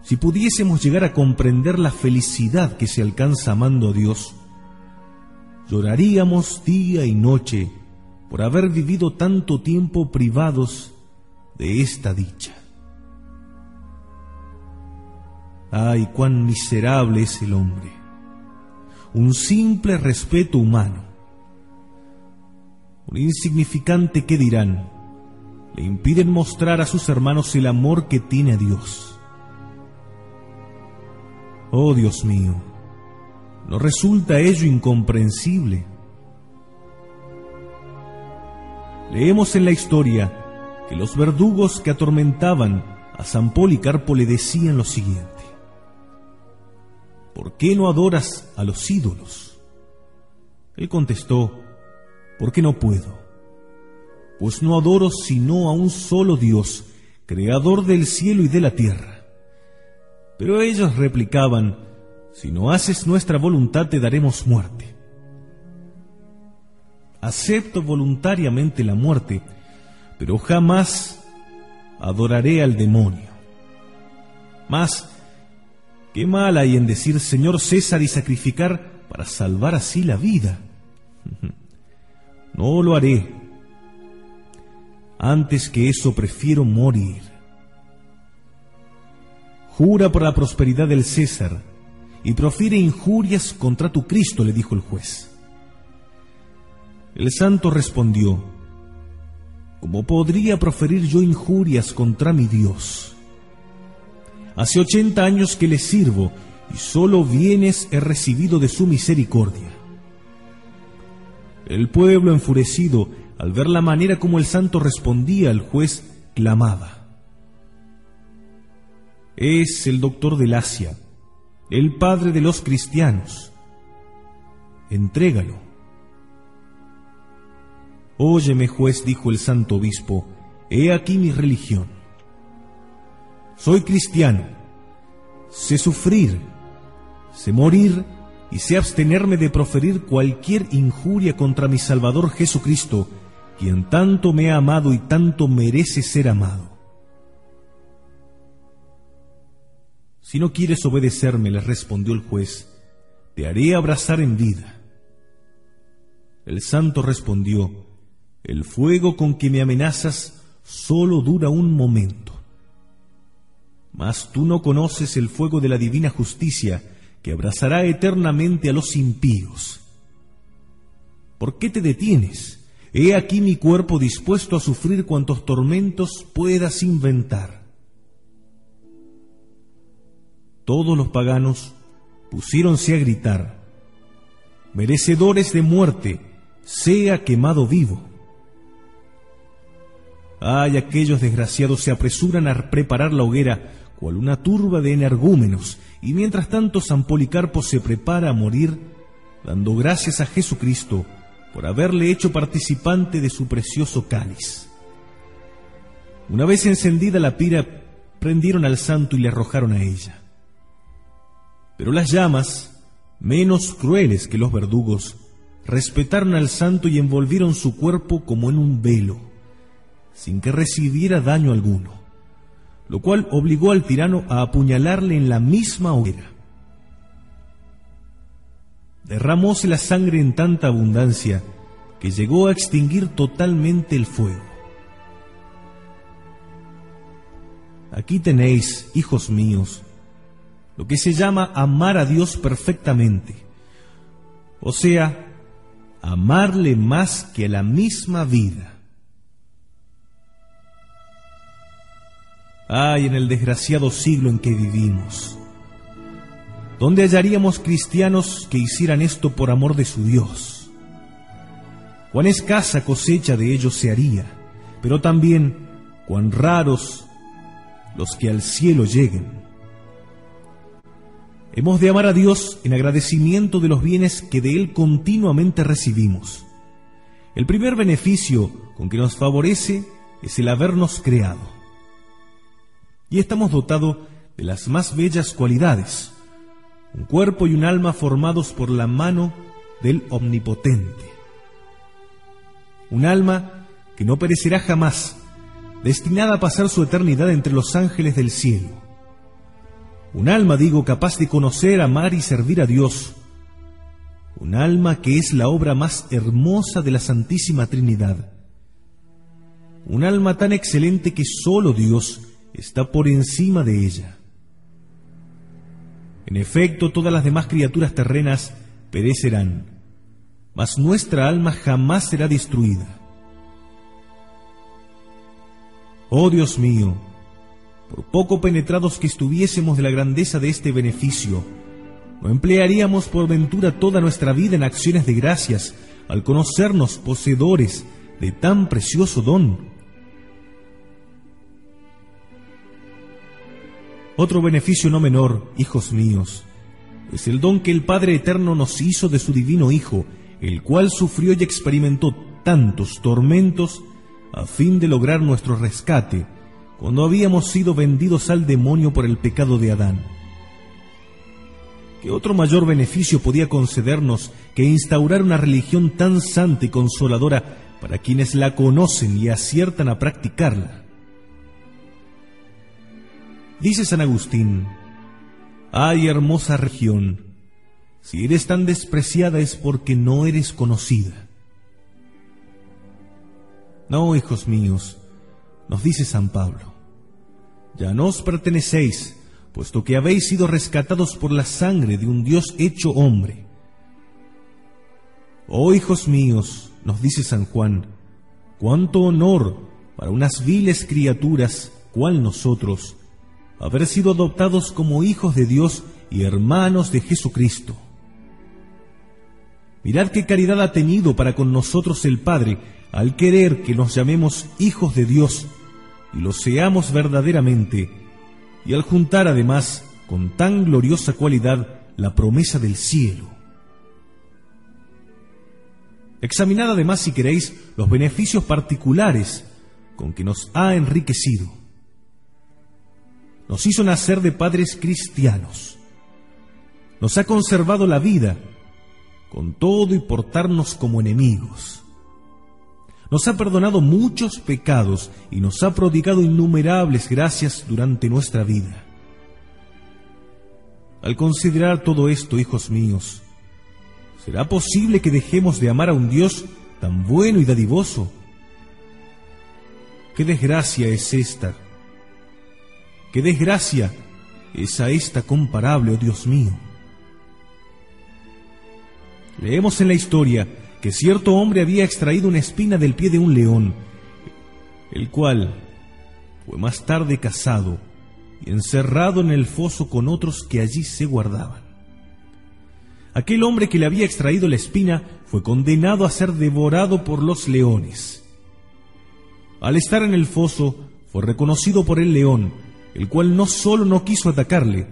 Speaker 1: si pudiésemos llegar a comprender la felicidad que se alcanza amando a Dios, lloraríamos día y noche por haber vivido tanto tiempo privados de esta dicha. Ay, cuán miserable es el hombre. Un simple respeto humano. Un insignificante que dirán, le impiden mostrar a sus hermanos el amor que tiene a Dios. Oh Dios mío, ¿no resulta ello incomprensible? Leemos en la historia que los verdugos que atormentaban a San Policarpo le decían lo siguiente. ¿Por qué no adoras a los ídolos? Él contestó, porque no puedo pues no adoro sino a un solo Dios, creador del cielo y de la tierra. Pero ellos replicaban, si no haces nuestra voluntad te daremos muerte. Acepto voluntariamente la muerte, pero jamás adoraré al demonio. Mas, ¿Qué mal hay en decir Señor César y sacrificar para salvar así la vida? No lo haré. Antes que eso prefiero morir. Jura por la prosperidad del César y profiere injurias contra tu Cristo, le dijo el juez. El santo respondió, ¿cómo podría proferir yo injurias contra mi Dios? Hace ochenta años que le sirvo y solo bienes he recibido de su misericordia. El pueblo enfurecido, al ver la manera como el santo respondía al juez, clamaba. Es el doctor del Asia, el padre de los cristianos. Entrégalo. Óyeme, juez, dijo el santo obispo, he aquí mi religión. Soy cristiano, sé sufrir, sé morir y sé abstenerme de proferir cualquier injuria contra mi Salvador Jesucristo, quien tanto me ha amado y tanto merece ser amado. Si no quieres obedecerme, le respondió el juez, te haré abrazar en vida. El santo respondió, el fuego con que me amenazas solo dura un momento. Mas tú no conoces el fuego de la divina justicia, que abrazará eternamente a los impíos. ¿Por qué te detienes? He aquí mi cuerpo dispuesto a sufrir cuantos tormentos puedas inventar. Todos los paganos pusiéronse a gritar, merecedores de muerte, sea quemado vivo. Ay, aquellos desgraciados se apresuran a preparar la hoguera cual una turba de energúmenos, y mientras tanto San Policarpo se prepara a morir, dando gracias a Jesucristo por haberle hecho participante de su precioso cáliz. Una vez encendida la pira, prendieron al santo y le arrojaron a ella. Pero las llamas, menos crueles que los verdugos, respetaron al santo y envolvieron su cuerpo como en un velo, sin que recibiera daño alguno lo cual obligó al tirano a apuñalarle en la misma hoguera. Derramóse la sangre en tanta abundancia que llegó a extinguir totalmente el fuego. Aquí tenéis, hijos míos, lo que se llama amar a Dios perfectamente, o sea, amarle más que la misma vida. Ay, en el desgraciado siglo en que vivimos. ¿Dónde hallaríamos cristianos que hicieran esto por amor de su Dios? Cuán escasa cosecha de ellos se haría, pero también cuán raros los que al cielo lleguen. Hemos de amar a Dios en agradecimiento de los bienes que de Él continuamente recibimos. El primer beneficio con que nos favorece es el habernos creado y estamos dotados de las más bellas cualidades, un cuerpo y un alma formados por la mano del Omnipotente. Un alma que no perecerá jamás, destinada a pasar su eternidad entre los ángeles del cielo. Un alma, digo, capaz de conocer, amar y servir a Dios. Un alma que es la obra más hermosa de la Santísima Trinidad. Un alma tan excelente que sólo Dios está por encima de ella. En efecto, todas las demás criaturas terrenas perecerán, mas nuestra alma jamás será destruida. Oh Dios mío, por poco penetrados que estuviésemos de la grandeza de este beneficio, ¿no emplearíamos por ventura toda nuestra vida en acciones de gracias al conocernos poseedores de tan precioso don? Otro beneficio no menor, hijos míos, es el don que el Padre Eterno nos hizo de su divino Hijo, el cual sufrió y experimentó tantos tormentos a fin de lograr nuestro rescate cuando habíamos sido vendidos al demonio por el pecado de Adán. ¿Qué otro mayor beneficio podía concedernos que instaurar una religión tan santa y consoladora para quienes la conocen y aciertan a practicarla? Dice San Agustín, Ay, hermosa región, si eres tan despreciada es porque no eres conocida. No, hijos míos, nos dice San Pablo, ya no os pertenecéis, puesto que habéis sido rescatados por la sangre de un Dios hecho hombre. Oh hijos míos, nos dice San Juan, cuánto honor para unas viles criaturas, cual nosotros, haber sido adoptados como hijos de Dios y hermanos de Jesucristo. Mirad qué caridad ha tenido para con nosotros el Padre al querer que nos llamemos hijos de Dios y lo seamos verdaderamente, y al juntar además con tan gloriosa cualidad la promesa del cielo. Examinad además, si queréis, los beneficios particulares con que nos ha enriquecido. Nos hizo nacer de padres cristianos. Nos ha conservado la vida, con todo y portarnos como enemigos. Nos ha perdonado muchos pecados y nos ha prodigado innumerables gracias durante nuestra vida. Al considerar todo esto, hijos míos, ¿será posible que dejemos de amar a un Dios tan bueno y dadivoso? ¿Qué desgracia es esta? ¿Qué desgracia es a esta comparable, oh Dios mío? Leemos en la historia que cierto hombre había extraído una espina del pie de un león, el cual fue más tarde cazado y encerrado en el foso con otros que allí se guardaban. Aquel hombre que le había extraído la espina fue condenado a ser devorado por los leones. Al estar en el foso, fue reconocido por el león, el cual no solo no quiso atacarle,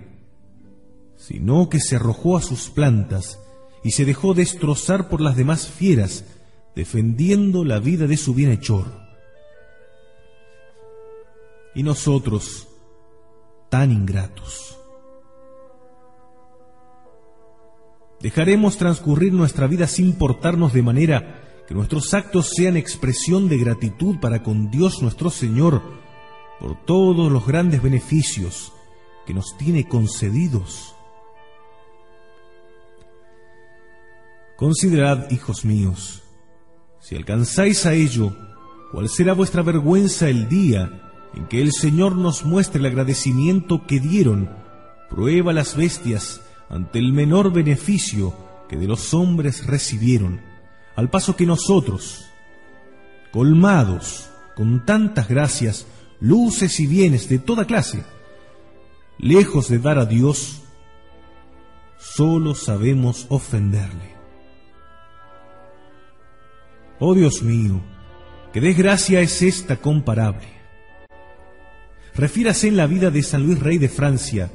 Speaker 1: sino que se arrojó a sus plantas y se dejó destrozar por las demás fieras, defendiendo la vida de su bienhechor. Y nosotros, tan ingratos. Dejaremos transcurrir nuestra vida sin portarnos de manera que nuestros actos sean expresión de gratitud para con Dios nuestro Señor por todos los grandes beneficios que nos tiene concedidos. Considerad, hijos míos, si alcanzáis a ello, cuál será vuestra vergüenza el día en que el Señor nos muestre el agradecimiento que dieron, prueba las bestias ante el menor beneficio que de los hombres recibieron, al paso que nosotros, colmados con tantas gracias, luces y bienes de toda clase, lejos de dar a Dios, solo sabemos ofenderle. Oh Dios mío, qué desgracia es esta comparable. Refírase en la vida de San Luis Rey de Francia,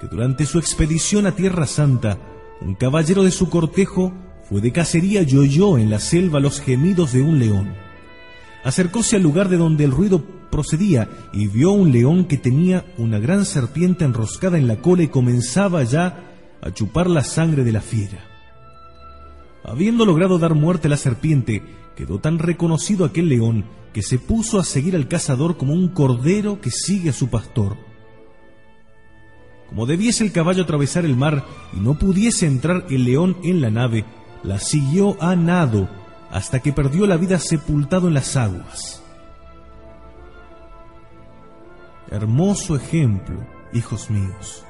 Speaker 1: que durante su expedición a Tierra Santa, un caballero de su cortejo fue de cacería y oyó en la selva los gemidos de un león. Acercóse al lugar de donde el ruido procedía y vio un león que tenía una gran serpiente enroscada en la cola y comenzaba ya a chupar la sangre de la fiera. Habiendo logrado dar muerte a la serpiente, quedó tan reconocido aquel león que se puso a seguir al cazador como un cordero que sigue a su pastor. Como debiese el caballo atravesar el mar y no pudiese entrar el león en la nave, la siguió a nado hasta que perdió la vida sepultado en las aguas. Hermoso ejemplo, hijos míos.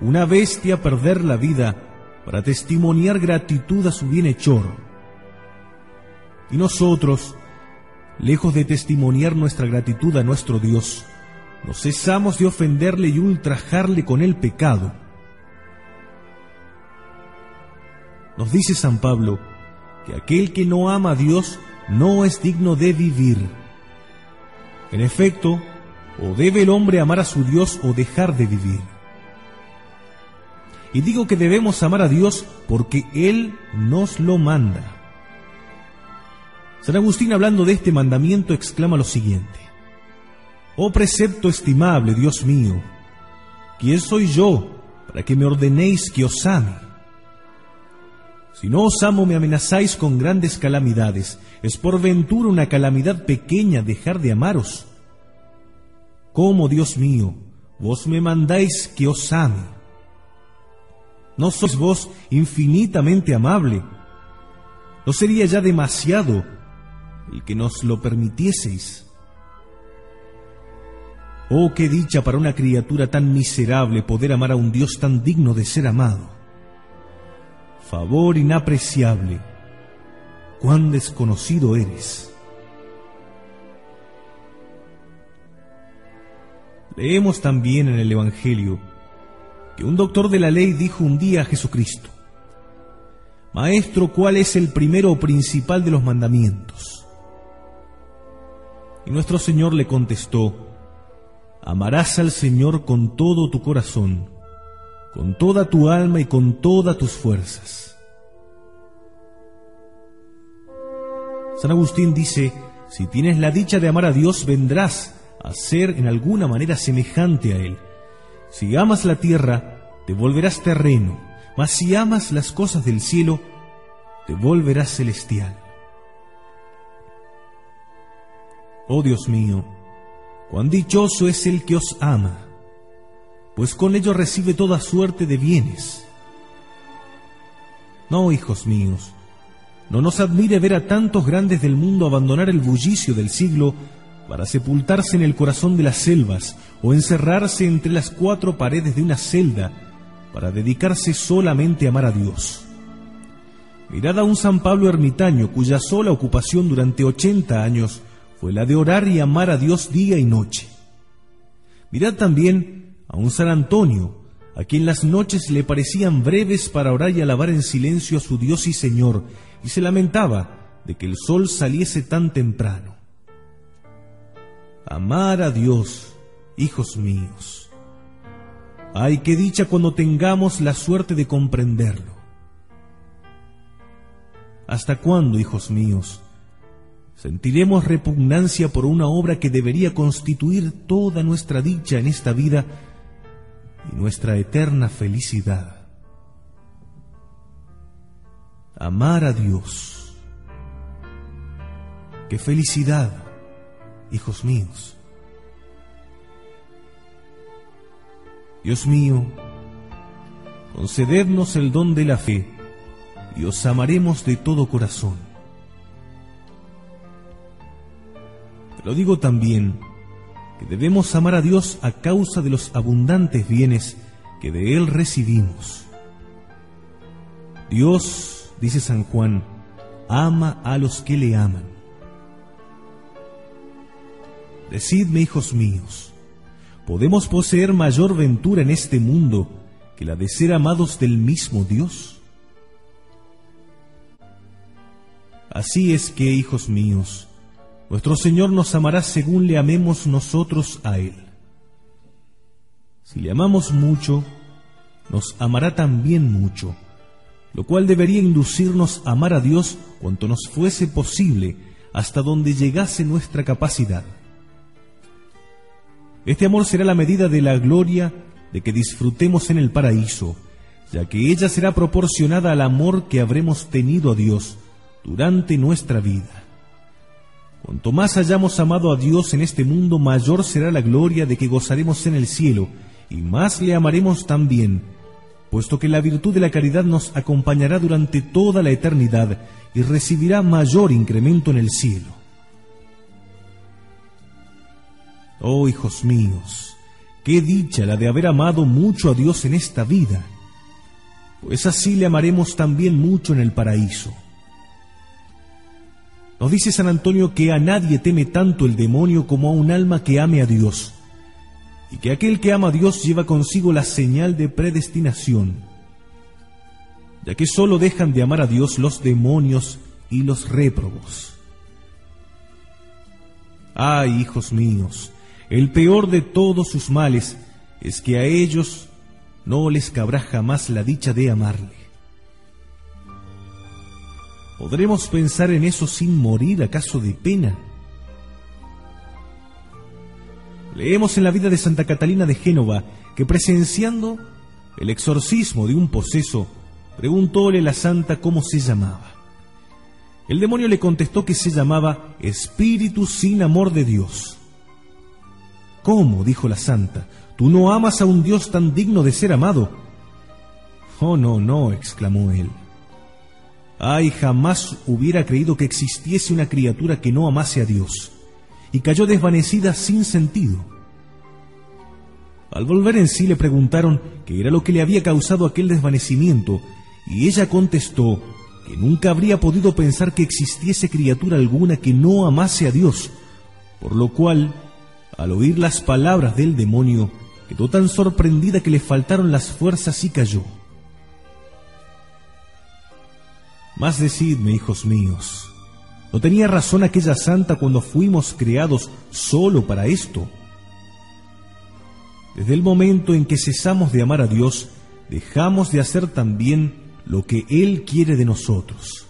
Speaker 1: Una bestia perder la vida para testimoniar gratitud a su bienhechor y nosotros, lejos de testimoniar nuestra gratitud a nuestro Dios, no cesamos de ofenderle y ultrajarle con el pecado. Nos dice San Pablo que aquel que no ama a Dios no es digno de vivir. En efecto, o debe el hombre amar a su Dios o dejar de vivir. Y digo que debemos amar a Dios porque Él nos lo manda. San Agustín hablando de este mandamiento exclama lo siguiente. Oh precepto estimable, Dios mío, ¿quién soy yo para que me ordenéis que os ame? Si no os amo me amenazáis con grandes calamidades. ¿Es por ventura una calamidad pequeña dejar de amaros? ¿Cómo, Dios mío, vos me mandáis que os ame. ¿No sois vos infinitamente amable? ¿No sería ya demasiado el que nos lo permitieseis? Oh, qué dicha para una criatura tan miserable poder amar a un Dios tan digno de ser amado. Favor inapreciable, cuán desconocido eres. Leemos también en el Evangelio que un doctor de la ley dijo un día a Jesucristo, Maestro, ¿cuál es el primero o principal de los mandamientos? Y nuestro Señor le contestó, Amarás al Señor con todo tu corazón, con toda tu alma y con todas tus fuerzas. San Agustín dice, si tienes la dicha de amar a Dios, vendrás a ser en alguna manera semejante a Él. Si amas la tierra, te volverás terreno, mas si amas las cosas del cielo, te volverás celestial. Oh Dios mío, Cuán dichoso es el que os ama, pues con ello recibe toda suerte de bienes. No, hijos míos, no nos admire ver a tantos grandes del mundo abandonar el bullicio del siglo para sepultarse en el corazón de las selvas o encerrarse entre las cuatro paredes de una celda para dedicarse solamente a amar a Dios. Mirad a un San Pablo ermitaño cuya sola ocupación durante ochenta años fue la de orar y amar a Dios día y noche. Mirad también a un San Antonio, a quien las noches le parecían breves para orar y alabar en silencio a su Dios y Señor, y se lamentaba de que el sol saliese tan temprano. Amar a Dios, hijos míos. Ay, qué dicha cuando tengamos la suerte de comprenderlo. ¿Hasta cuándo, hijos míos? sentiremos repugnancia por una obra que debería constituir toda nuestra dicha en esta vida y nuestra eterna felicidad. Amar a Dios. ¡Qué felicidad, hijos míos! Dios mío, concedednos el don de la fe y os amaremos de todo corazón Lo digo también que debemos amar a Dios a causa de los abundantes bienes que de Él recibimos. Dios, dice San Juan, ama a los que le aman. Decidme, hijos míos, ¿podemos poseer mayor ventura en este mundo que la de ser amados del mismo Dios? Así es que, hijos míos, nuestro Señor nos amará según le amemos nosotros a Él. Si le amamos mucho, nos amará también mucho, lo cual debería inducirnos a amar a Dios cuanto nos fuese posible hasta donde llegase nuestra capacidad. Este amor será la medida de la gloria de que disfrutemos en el paraíso, ya que ella será proporcionada al amor que habremos tenido a Dios durante nuestra vida. Cuanto más hayamos amado a Dios en este mundo, mayor será la gloria de que gozaremos en el cielo, y más le amaremos también, puesto que la virtud de la caridad nos acompañará durante toda la eternidad y recibirá mayor incremento en el cielo. Oh hijos míos, qué dicha la de haber amado mucho a Dios en esta vida, pues así le amaremos también mucho en el paraíso. Nos dice San Antonio que a nadie teme tanto el demonio como a un alma que ame a Dios, y que aquel que ama a Dios lleva consigo la señal de predestinación, ya que sólo dejan de amar a Dios los demonios y los réprobos. Ay, hijos míos, el peor de todos sus males es que a ellos no les cabrá jamás la dicha de amarle. ¿Podremos pensar en eso sin morir acaso de pena? Leemos en la vida de Santa Catalina de Génova que presenciando el exorcismo de un poseso, preguntóle a la santa cómo se llamaba. El demonio le contestó que se llamaba Espíritu sin amor de Dios. ¿Cómo? dijo la santa. ¿Tú no amas a un Dios tan digno de ser amado? Oh, no, no, exclamó él. Ay, jamás hubiera creído que existiese una criatura que no amase a Dios, y cayó desvanecida sin sentido. Al volver en sí le preguntaron qué era lo que le había causado aquel desvanecimiento, y ella contestó que nunca habría podido pensar que existiese criatura alguna que no amase a Dios, por lo cual, al oír las palabras del demonio, quedó tan sorprendida que le faltaron las fuerzas y cayó. Más decidme, hijos míos, ¿no tenía razón aquella santa cuando fuimos creados solo para esto? Desde el momento en que cesamos de amar a Dios, dejamos de hacer también lo que Él quiere de nosotros.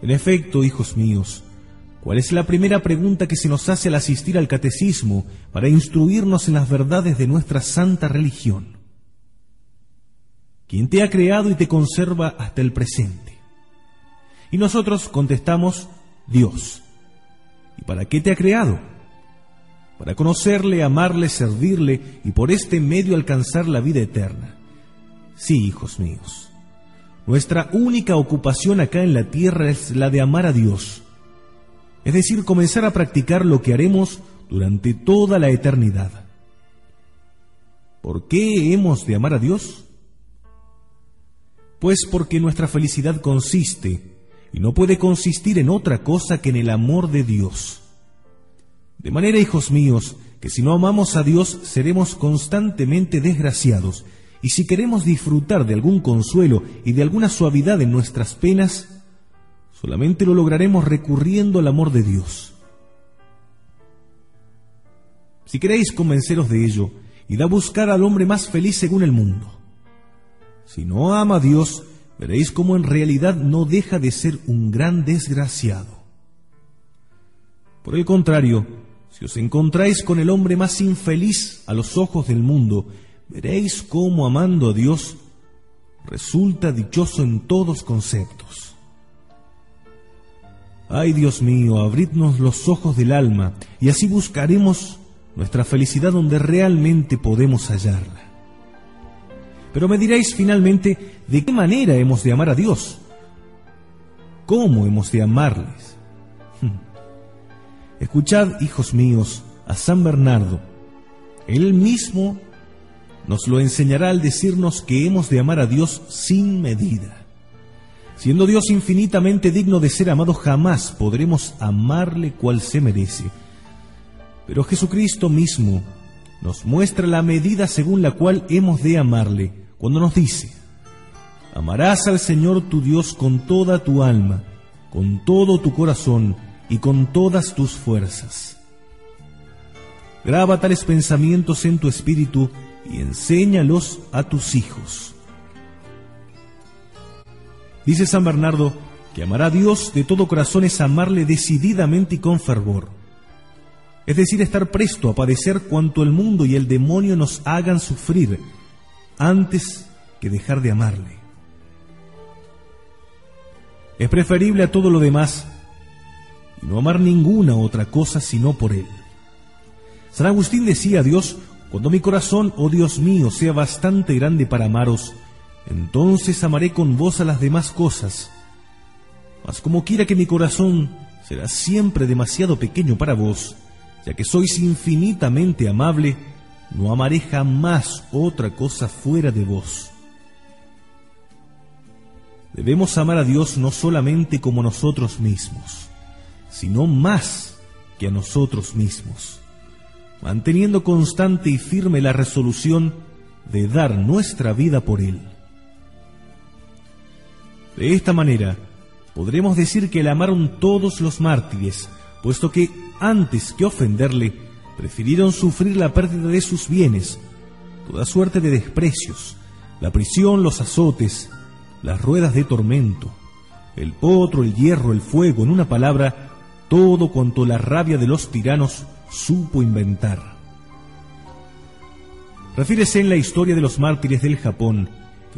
Speaker 1: En efecto, hijos míos, ¿cuál es la primera pregunta que se nos hace al asistir al catecismo para instruirnos en las verdades de nuestra santa religión? quien te ha creado y te conserva hasta el presente. Y nosotros contestamos, Dios. ¿Y para qué te ha creado? Para conocerle, amarle, servirle y por este medio alcanzar la vida eterna. Sí, hijos míos. Nuestra única ocupación acá en la tierra es la de amar a Dios. Es decir, comenzar a practicar lo que haremos durante toda la eternidad. ¿Por qué hemos de amar a Dios? pues porque nuestra felicidad consiste, y no puede consistir en otra cosa que en el amor de Dios. De manera, hijos míos, que si no amamos a Dios seremos constantemente desgraciados, y si queremos disfrutar de algún consuelo y de alguna suavidad en nuestras penas, solamente lo lograremos recurriendo al amor de Dios. Si queréis convenceros de ello, id a buscar al hombre más feliz según el mundo. Si no ama a Dios, veréis cómo en realidad no deja de ser un gran desgraciado. Por el contrario, si os encontráis con el hombre más infeliz a los ojos del mundo, veréis cómo amando a Dios resulta dichoso en todos conceptos. Ay Dios mío, abridnos los ojos del alma y así buscaremos nuestra felicidad donde realmente podemos hallarla. Pero me diréis finalmente, ¿de qué manera hemos de amar a Dios? ¿Cómo hemos de amarles? Hmm. Escuchad, hijos míos, a San Bernardo. Él mismo nos lo enseñará al decirnos que hemos de amar a Dios sin medida. Siendo Dios infinitamente digno de ser amado, jamás podremos amarle cual se merece. Pero Jesucristo mismo nos muestra la medida según la cual hemos de amarle cuando nos dice, amarás al Señor tu Dios con toda tu alma, con todo tu corazón y con todas tus fuerzas. Graba tales pensamientos en tu espíritu y enséñalos a tus hijos. Dice San Bernardo que amar a Dios de todo corazón es amarle decididamente y con fervor. Es decir, estar presto a padecer cuanto el mundo y el demonio nos hagan sufrir antes que dejar de amarle. Es preferible a todo lo demás y no amar ninguna otra cosa sino por Él. San Agustín decía a Dios, cuando mi corazón, oh Dios mío, sea bastante grande para amaros, entonces amaré con vos a las demás cosas. Mas como quiera que mi corazón será siempre demasiado pequeño para vos, ya que sois infinitamente amable, no amaré jamás otra cosa fuera de vos. Debemos amar a Dios no solamente como nosotros mismos, sino más que a nosotros mismos, manteniendo constante y firme la resolución de dar nuestra vida por Él. De esta manera, podremos decir que le amaron todos los mártires, puesto que antes que ofenderle, prefirieron sufrir la pérdida de sus bienes, toda suerte de desprecios, la prisión, los azotes, las ruedas de tormento, el potro, el hierro, el fuego, en una palabra, todo cuanto la rabia de los tiranos supo inventar. Refiérese en la historia de los mártires del Japón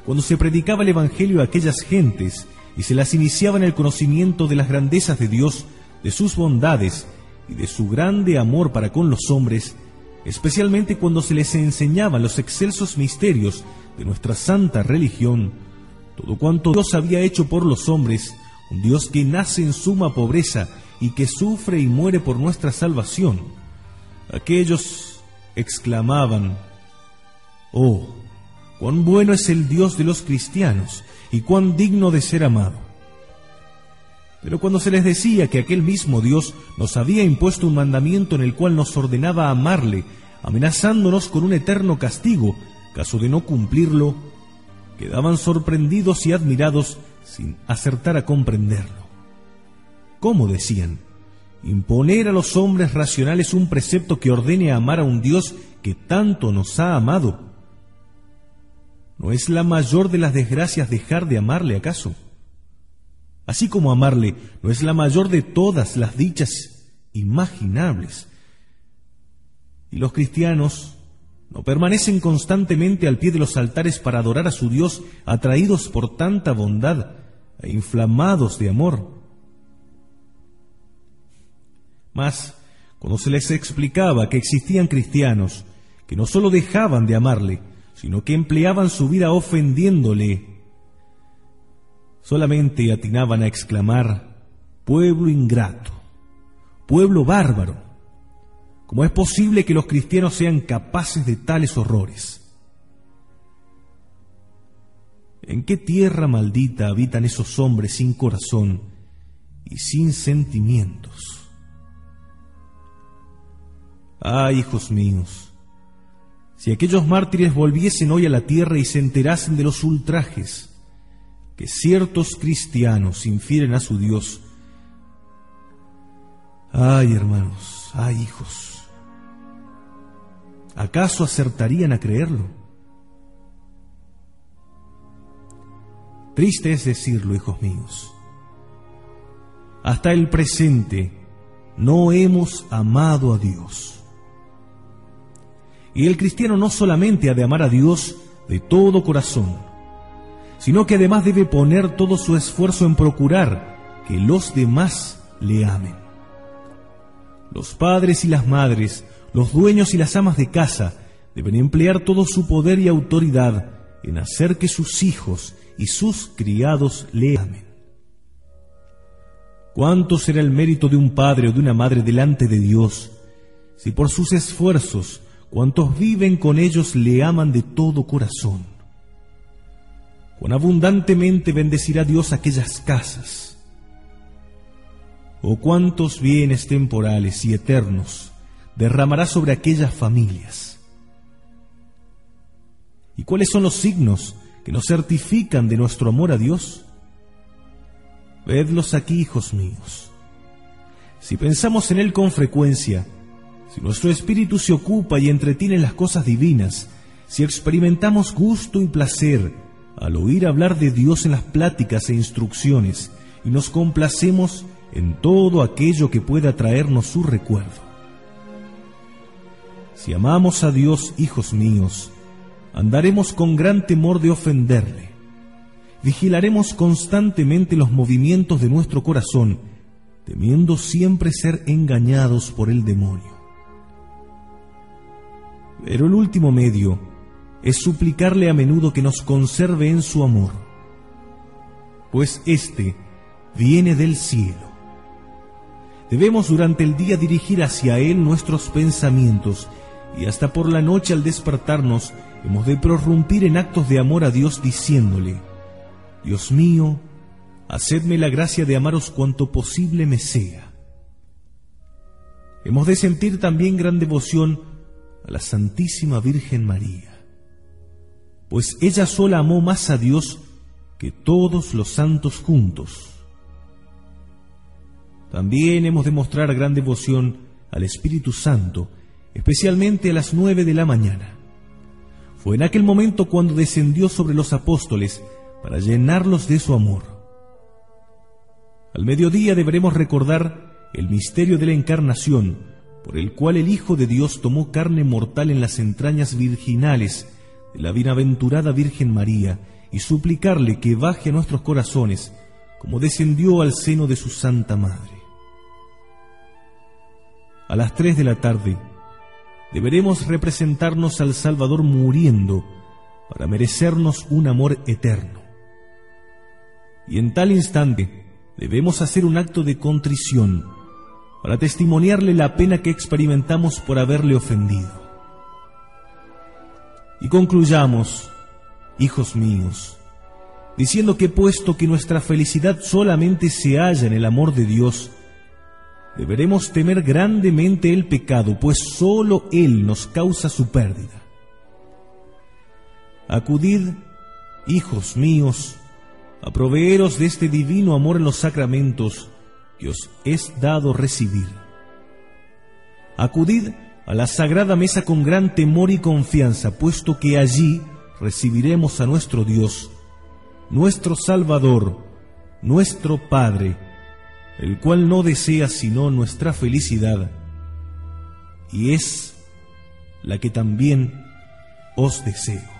Speaker 1: cuando se predicaba el Evangelio a aquellas gentes y se las iniciaba en el conocimiento de las grandezas de Dios, de sus bondades y de su grande amor para con los hombres, especialmente cuando se les enseñaban los excelsos misterios de nuestra santa religión, todo cuanto Dios había hecho por los hombres, un Dios que nace en suma pobreza y que sufre y muere por nuestra salvación. Aquellos exclamaban, Oh, cuán bueno es el Dios de los cristianos y cuán digno de ser amado. Pero cuando se les decía que aquel mismo Dios nos había impuesto un mandamiento en el cual nos ordenaba amarle, amenazándonos con un eterno castigo, caso de no cumplirlo, quedaban sorprendidos y admirados sin acertar a comprenderlo. ¿Cómo decían? Imponer a los hombres racionales un precepto que ordene amar a un Dios que tanto nos ha amado. ¿No es la mayor de las desgracias dejar de amarle acaso? Así como amarle no es la mayor de todas las dichas imaginables. Y los cristianos no permanecen constantemente al pie de los altares para adorar a su Dios, atraídos por tanta bondad e inflamados de amor. Mas, cuando se les explicaba que existían cristianos que no sólo dejaban de amarle, sino que empleaban su vida ofendiéndole solamente atinaban a exclamar, pueblo ingrato, pueblo bárbaro. ¿Cómo es posible que los cristianos sean capaces de tales horrores? ¿En qué tierra maldita habitan esos hombres sin corazón y sin sentimientos? Ay, hijos míos, si aquellos mártires volviesen hoy a la tierra y se enterasen de los ultrajes, que ciertos cristianos infieren a su Dios. Ay, hermanos, ay, hijos, ¿acaso acertarían a creerlo? Triste es decirlo, hijos míos. Hasta el presente no hemos amado a Dios. Y el cristiano no solamente ha de amar a Dios de todo corazón, sino que además debe poner todo su esfuerzo en procurar que los demás le amen. Los padres y las madres, los dueños y las amas de casa deben emplear todo su poder y autoridad en hacer que sus hijos y sus criados le amen. ¿Cuánto será el mérito de un padre o de una madre delante de Dios si por sus esfuerzos cuantos viven con ellos le aman de todo corazón? cuán abundantemente bendecirá Dios aquellas casas. O cuántos bienes temporales y eternos derramará sobre aquellas familias. ¿Y cuáles son los signos que nos certifican de nuestro amor a Dios? Vedlos aquí, hijos míos. Si pensamos en Él con frecuencia, si nuestro espíritu se ocupa y entretiene en las cosas divinas, si experimentamos gusto y placer al oír hablar de Dios en las pláticas e instrucciones y nos complacemos en todo aquello que pueda traernos su recuerdo. Si amamos a Dios, hijos míos, andaremos con gran temor de ofenderle. Vigilaremos constantemente los movimientos de nuestro corazón, temiendo siempre ser engañados por el demonio. Pero el último medio es suplicarle a menudo que nos conserve en su amor, pues éste viene del cielo. Debemos durante el día dirigir hacia Él nuestros pensamientos y hasta por la noche al despertarnos hemos de prorrumpir en actos de amor a Dios diciéndole, Dios mío, hacedme la gracia de amaros cuanto posible me sea. Hemos de sentir también gran devoción a la Santísima Virgen María pues ella sola amó más a Dios que todos los santos juntos. También hemos de mostrar gran devoción al Espíritu Santo, especialmente a las nueve de la mañana. Fue en aquel momento cuando descendió sobre los apóstoles para llenarlos de su amor. Al mediodía deberemos recordar el misterio de la encarnación, por el cual el Hijo de Dios tomó carne mortal en las entrañas virginales de la bienaventurada Virgen María y suplicarle que baje a nuestros corazones como descendió al seno de su Santa Madre. a las tres de la tarde, deberemos representarnos al Salvador muriendo para merecernos un amor eterno. Y en tal instante debemos hacer un acto de contrición para testimoniarle la pena que experimentamos por haberle ofendido. Y concluyamos, hijos míos, diciendo que puesto que nuestra felicidad solamente se halla en el amor de Dios, deberemos temer grandemente el pecado, pues sólo Él nos causa su pérdida. Acudid, hijos míos, a proveeros de este divino amor en los sacramentos que os es dado recibir. Acudid a la sagrada mesa con gran temor y confianza, puesto que allí recibiremos a nuestro Dios, nuestro Salvador, nuestro Padre, el cual no desea sino nuestra felicidad, y es la que también os deseo.